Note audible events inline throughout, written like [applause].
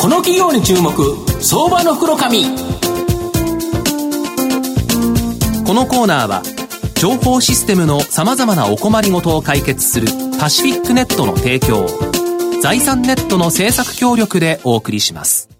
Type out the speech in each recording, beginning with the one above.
この企業に注目相場の袋紙。このコーナーは情報システムのさまざまなお困りごとを解決するパシフィックネットの提供財産ネットの政策協力でお送りします。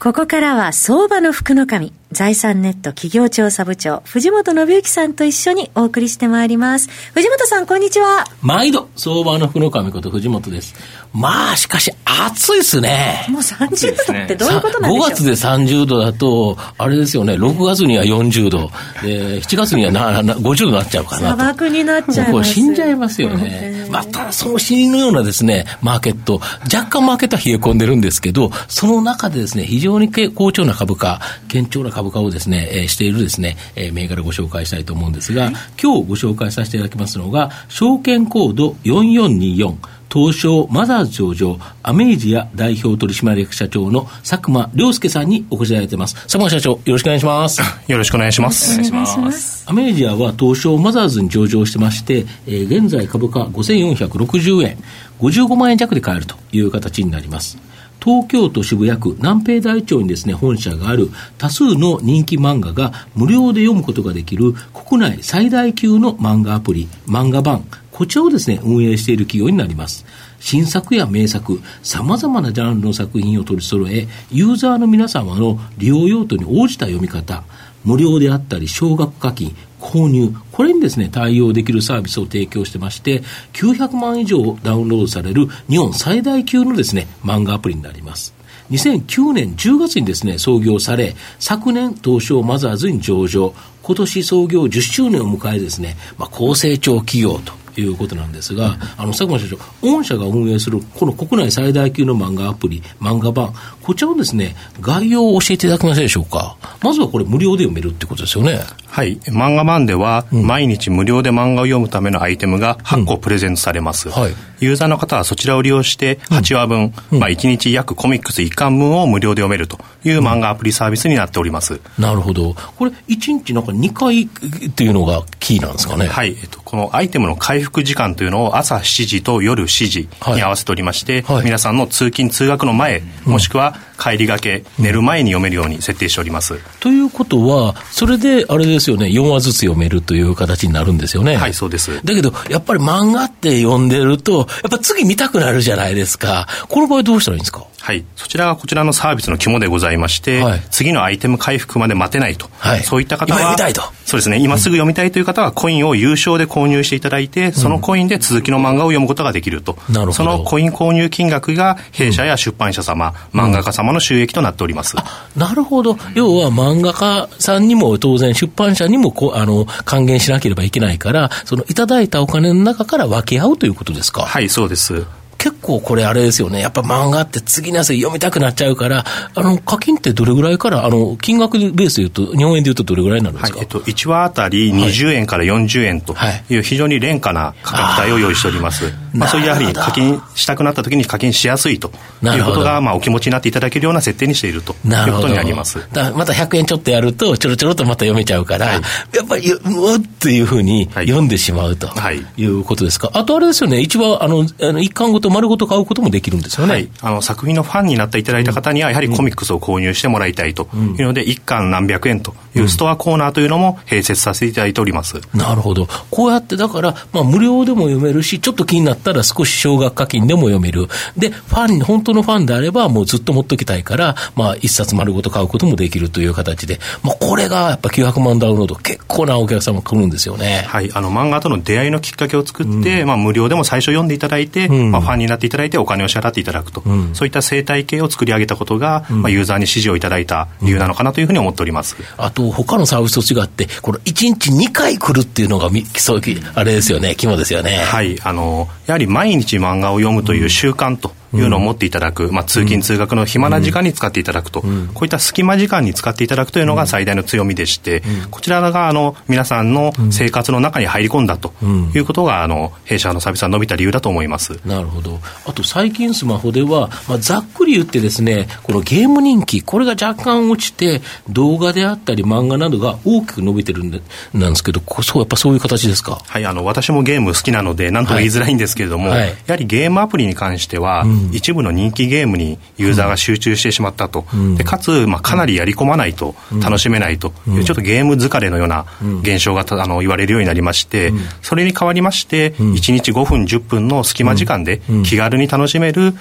ここからは相場の福の神財産ネット企業調査部長、藤本信之さんと一緒にお送りしてまいります。藤本さん、こんにちは。毎度、相場の福の神こと藤本です。まあ、しかし、暑いですね。もう30度ってどういうことなんでしょう、ね、5月で30度だと、あれですよね、6月には40度、で7月にはなな50度になっちゃうかな砂漠になっちゃいます。死んじゃいますよね。また、その死ぬようなですね、マーケット、若干マーケットは冷え込んでるんですけど、その中でですね、非常に好調な株価、堅調な株価をですね、えー、しているですね、えー、銘柄ご紹介したいと思うんですが、はい、今日ご紹介させていただきますのが、証券コード4424、東証マザーズ上場、アメージア代表取締役社長の佐久間良介さんにお越しいただいています。佐久間社長、よろしくお願いします。[laughs] よろしくお願いします。お願いします。アメージアは東証マザーズに上場してまして、えー、現在株価5460円、55万円弱で買えるという形になります。東京都渋谷区南平台町にですね、本社がある多数の人気漫画が無料で読むことができる国内最大級の漫画アプリ、漫画版、こちらをですね、運営している企業になります。新作や名作、様々なジャンルの作品を取り揃え、ユーザーの皆様の利用用途に応じた読み方、無料であったり、少額課金、購入、これにですね、対応できるサービスを提供してまして、900万以上ダウンロードされる日本最大級のですね、漫画アプリになります。2009年10月にですね、創業され、昨年東証マザーズに上場、今年創業10周年を迎えですね、まあ、高成長企業ということなんですが、あの佐久間社長、御社が運営するこの国内最大級の漫画アプリ、漫画版、こちらをですね、概要を教えていただけますでしょうか？まずはこれ無料で読めるってことですよね。はい。漫画版では、毎日無料で漫画を読むためのアイテムが8個プレゼントされます。うんはい、ユーザーの方はそちらを利用して8話分、うん、まあ1日約コミックス1巻分を無料で読めるという漫画アプリサービスになっております。なるほど。これ1日なんか2回っていうのがキーなんですかね？はい。えっと、このアイテムの回復時間というのを朝7時と夜7時に合わせておりまして、はい。はい、皆さんの通勤通学の前、もしくは帰りがけ、寝る前に読めるように設定しております。ということは、それであれですよね、4話ずつ読めるという形になるんですよね。はい、そうです。だけど、やっぱり漫画って読んでると、やっぱ次見たくなるじゃないですか。この場合どうしたらいいんですか？はい。そちらがこちらのサービスの肝でございまして、はい、次のアイテム回復まで待てないと。はい、そういった方は、今読みたいと。そうですね。今すぐ読みたいという方は、コインを有償で購入していただいて、そのコインで続きの漫画を読むことができると。なるほど。そのコイン購入金額が、弊社や出版社様、うん、漫画家様の収益となっております。なるほど。要は漫画家さんにも当然出版社にもこあの還元しなければいけないから、そのいただいたお金の中から分け合うということですか？はい、そうです。結構これあれですよね。やっぱ漫画って次のやつ読みたくなっちゃうから、あの、課金ってどれぐらいから、あの、金額ベースで言うと、日本円で言うとどれぐらいになるんですか、はい、えっと、1話あたり20円から40円とい。う非常に廉価な価格帯を用意しております。まあ、そういうやはり課金したくなった時に課金しやすいということが、まあ、お気持ちになっていただけるような設定にしているということになります。だまた100円ちょっとやると、ちょろちょろとまた読めちゃうから、はい、やっぱり、うっていうふうに読んでしまうということですか？あとあれですよね、一話、あの、あの一巻ごと丸ごと買うこともできるんですよね。はい、あの作品のファンになっていただいた方には、やはりコミックスを購入してもらいたいというので、1巻何百円というストアコーナーというのも併設させていただいております。なるほど。こうやってだから、まあ、無料でも読めるし、ちょっと気になったら少し少額課金でも読める。で、ファン、本当のファンであれば、もうずっと持っときたいから、まあ、一冊丸ごと買うこともできるという形で、まあ、これがやっぱ900万ダウンロード、結構なお客様来るんですよね。はい。あの、漫画との出会いのきっかけを作って、うん、まあ、無料でも最初読んでいただいて、うん、まあ、ファンになっていただいて、お金を支払っていただくと、うん、そういった生態系を作り上げたことが、まあ、ユーザーに支持をいただいた理由なのかなというふうに思っております。あと、他のサービスと違って、この1日2回来るっていうのが、そうあれですよね、肝ですよね。はい。あの、やはり毎日漫画を読むという習慣というのを持っていただく、まあ、通勤通学の暇な時間に使っていただくと、こういった隙間時間に使っていただくというのが最大の強みでして、こちらがあの皆さんの生活の中に入り込んだということが、あの弊社のサービスは伸びた理由だと思います。なるほど、あと最近、スマホでは、まあ、ざっくり言ってですね、このゲーム人気、これが若干落ちて、動画であったり、漫画などが大きく伸びてるんでなんですけど、そうやっぱそういう形ですか？はい、あの私もゲーム好きなので、なんとも言いづらいんですけれども、はい、やはりゲームアプリに関しては、一部の人気ゲームにユーザーが集中してしまったと、でかつ、まあ、かなりやり込まないと楽しめないと。いう、ちょっとゲーム疲れのような現象があの言われるようになりまして、それに代わりまして、1日5分、10分の隙間時間で気軽に楽しめる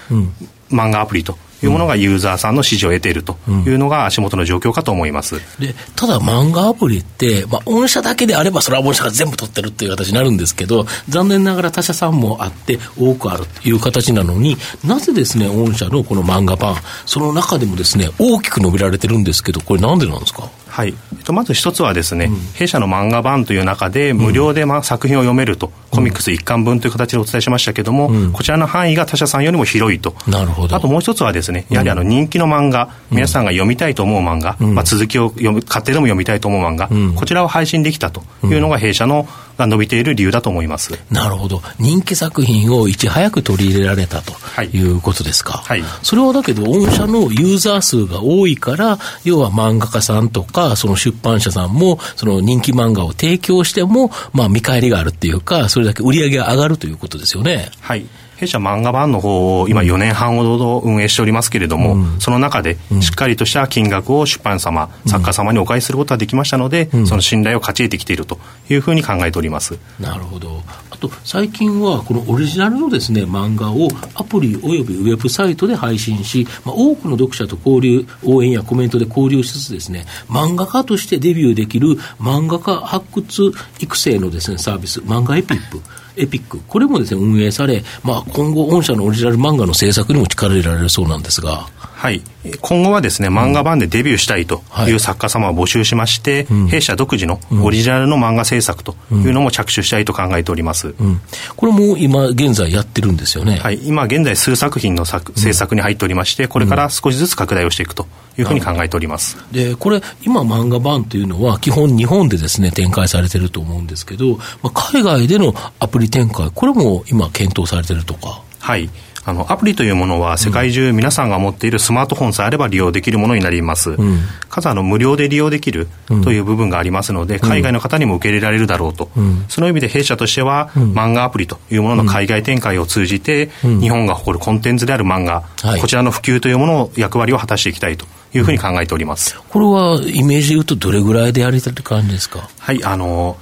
漫画アプリというものがユーザーさんの支持を得ているというのが足元の状況かと思います。でただ漫画アプリって、まあ、御社だけであればそれは御社が全部取ってるっていう形になるんですけど、残念ながら他社さんもあって多くあるという形なのに、なぜですね、御社のこの漫画版、その中でもですね、大きく伸びられてるんですけど、これなんでなんですか？はい、えっと、まず一つはですね、うん、弊社の漫画版という中で無料で、まあ、作品を読めると、うん、コミックス一巻分という形でお伝えしましたけども、うん、こちらの範囲が他社さんよりも広いと。なるほど。あともう一つはですねやはりあの人気の漫画、皆さんが読みたいと思う漫画、まあ、続きを読む買ってでも読みたいと思う漫画、こちらを配信できたというのが弊社のが伸びている理由だと思います。なるほど。人気作品をいち早く取り入れられたということですか、はい、それはだけど御社のユーザー数が多いから要は漫画家さんとかその出版社さんもその人気漫画を提供してもまあ見返りがあるっていうかそれだけ売り上げが上がるということですよね。はい弊社漫画版の方を今4年半ほど運営しておりますけれども、うん、その中でしっかりとした金額を出版様、うん、作家様にお返しすることができましたので、うん、その信頼を勝ち得てきているというふうに考えております。なるほど。あと最近はこのオリジナルのですね漫画をアプリおよびウェブサイトで配信し、まあ、多くの読者と交流応援やコメントで交流しつつですね漫画家としてデビューできる漫画家発掘育成のですねサービス漫画エピップエピック、これもですね、運営され、まあ、今後、御社のオリジナル漫画の制作にも力を入れられるそうなんですが。はい。今後はですね、漫画版でデビューしたいという作家様を募集しまして、はい、弊社独自のオリジナルの漫画制作というのも着手したいと考えております。うん、これも今現在やってるんですよね。はい。今現在数作品の作制作に入っておりまして、これから少しずつ拡大をしていくというふうに考えております。で、これ、今漫画版というのは基本日本でですね、展開されてると思うんですけど、まあ、海外でのアプリ展開、これも今検討されてるとか？はい。あのアプリというものは世界中皆さんが持っているスマートフォンさえあれば利用できるものになります、うん、かつあの無料で利用できるという部分がありますので、海外の方にも受け入れられるだろうと、うん、その意味で弊社としては、漫画アプリというものの海外展開を通じて、日本が誇るコンテンツである漫画、はい、こちらの普及というものを役割を果たしていきたいというふうに考えております、これはイメージでいうとどれぐらいでやりたいって感じですか？はいあの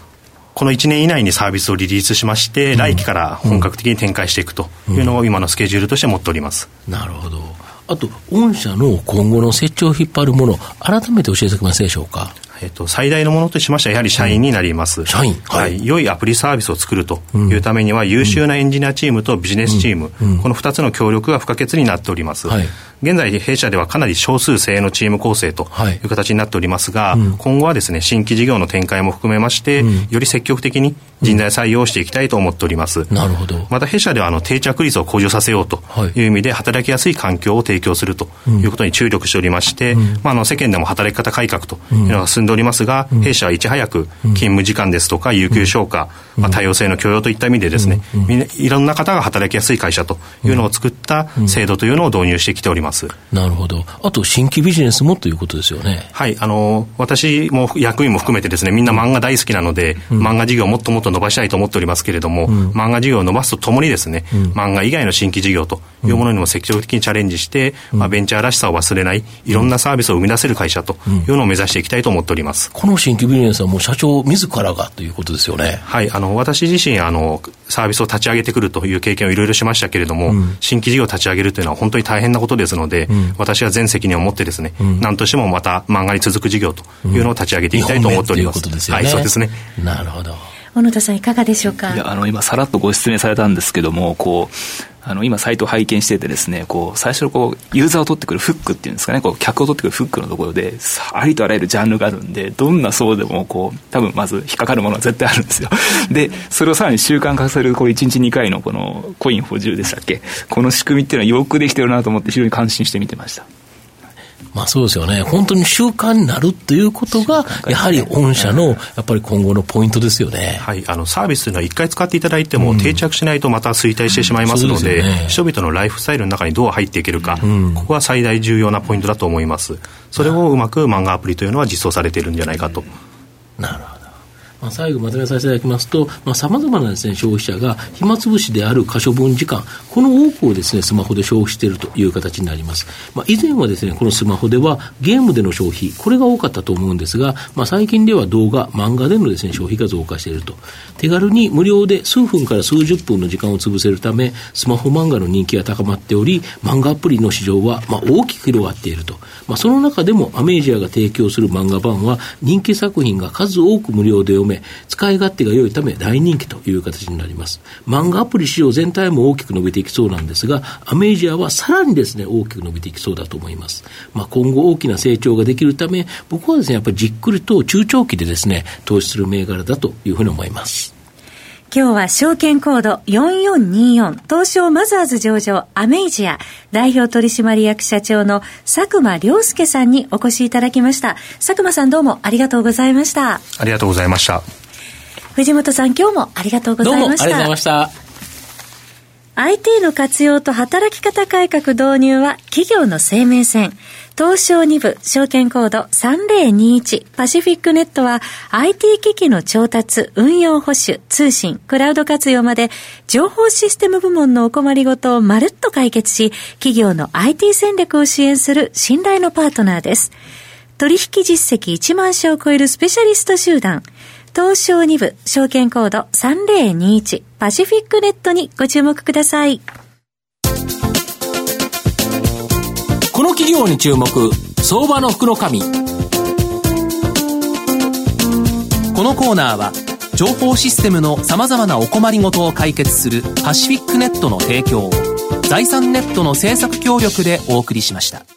この1年以内にサービスをリリースしまして、うん、来期から本格的に展開していくというのを今のスケジュールとして持っております。なるほど。あと、御社の今後の成長を引っ張るもの、改めて教えていただけますでしょうか？えっと、最大のものとしましては、やはり社員になります。社員、はい、良いアプリサービスを作るというためには、優秀なエンジニアチームとビジネスチーム、この2つの協力が不可欠になっております。はい現在弊社ではかなり少数精鋭のチーム構成とい。う形になっておりますが、はいうん、今後はですね新規事業の展開も含めまして、うん、より積極的に人材採用していきたいと思っております、うん、なるほど。また弊社ではあの定着率を向上させようとい。う意味で、働きやすい環境を提供するということに注力しておりまして、まあ、あの世間でも働き方改革というのが進んでおりますが、弊社はいち早く勤務時間ですとか有給消化、まあ、多様性の許容といった意味でですね、いろんな方が働きやすい会社というのを作った制度というのを導入してきております、なるほどど。あと、新規ビジネスもということですよね。はい。あの、私も役員も含めてですね、みんな漫画大好きなので、うん、漫画事業をもっともっと伸ばしたいと思っておりますけれども、うん、漫画事業を伸ばすとともにですね、うん、漫画以外の新規事業というものにも積極的にチャレンジして、まあ、ベンチャーらしさを忘れない、いろんなサービスを生み出せる会社というのを目指していきたいと思っております。この新規ビジネスはもう社長自らがということですよね。はい。あの、私自身、あの、サービスを立ち上げてくるという経験をいろいろしましたけれども、新規事業を立ち上げるというのは本当に大変なことですので、私は全責任を持ってってですね、うん、何としてもまた漫画に続く事業というのを立ち上げていきたいと思っております。うん、すね、はい、そうですね。なるほど。小野田さんいかがでしょうか？いやあの今さらっとご説明されたんですけども、こう。あの今サイトを拝見しててですねこう最初のこうユーザーを取ってくるフックっていうんですかねこう客を取ってくるフックのところでありとあらゆるジャンルがあるんでどんな層でもこう多分まず引っかかるものは絶対あるんですよ [laughs] でそれをさらに習慣化させるこれ1日2回のこのコイン補充でしたっけ？この仕組みっていうのはよくできてるなと思って非常に感心して見てましたまあそうですよね。本当に習慣になるということが、やはり御社の、やっぱり今後のポイントですよね。はい。あの、サービスというのは一回使っていただいても、定着しないとまた衰退してしまいますので、うんね、人々のライフスタイルの中にどう入っていけるか、うん、ここは最大重要なポイントだと思います。それをうまく漫画アプリというのは実装されているんじゃないかと。なるほど。まあ、最後まとめさせていただきますと、まあ、様々なですね、消費者が暇つぶしである可処分時間、この多くをですね、スマホで消費しているという形になります。まあ、以前はですね、このスマホではゲームでの消費、これが多かったと思うんですが、まあ、最近では動画、漫画でのですね、消費が増加していると。手軽に無料で数分から数十分の時間を潰せるため、スマホ漫画の人気が高まっており、漫画アプリの市場は、まあ、大きく広がっていると。まあ、その中でもアメージアが提供する漫画版は人気作品が数多く無料で読め、使い勝手が良いため大人気という形になります。漫画アプリ市場全体も大きく伸びていきそうなんですが、アメージアはさらにですね、大きく伸びていきそうだと思います。まあ、今後大きな成長ができるため、僕はですね、やっぱりじっくりと中長期でですね、投資する銘柄だというふうに思います。今日は証券コード4424東証マザーズ上場アメイジア代表取締役社長の佐久間良介さんにお越しいただきました。佐久間さんどうもありがとうございました。ありがとうございました。藤本さん今日もありがとうございました。どうもありがとうございました。IT の活用と働き方改革導入は企業の生命線。東証2部証券コード3021パシフィックネットは IT 機器の調達、運用保守、通信、クラウド活用まで情報システム部門のお困りごとをまるっと解決し、企業の IT 戦略を支援する信頼のパートナーです。取引実績1万社を超えるスペシャリスト集団、東証2部証券コード3021パシフィックネットにご注目ください。この企業に注目相場の福の神このコーナーは情報システムのさまざまなお困りごとを解決するパシフィックネットの提供を財産ネットの政策協力でお送りしました。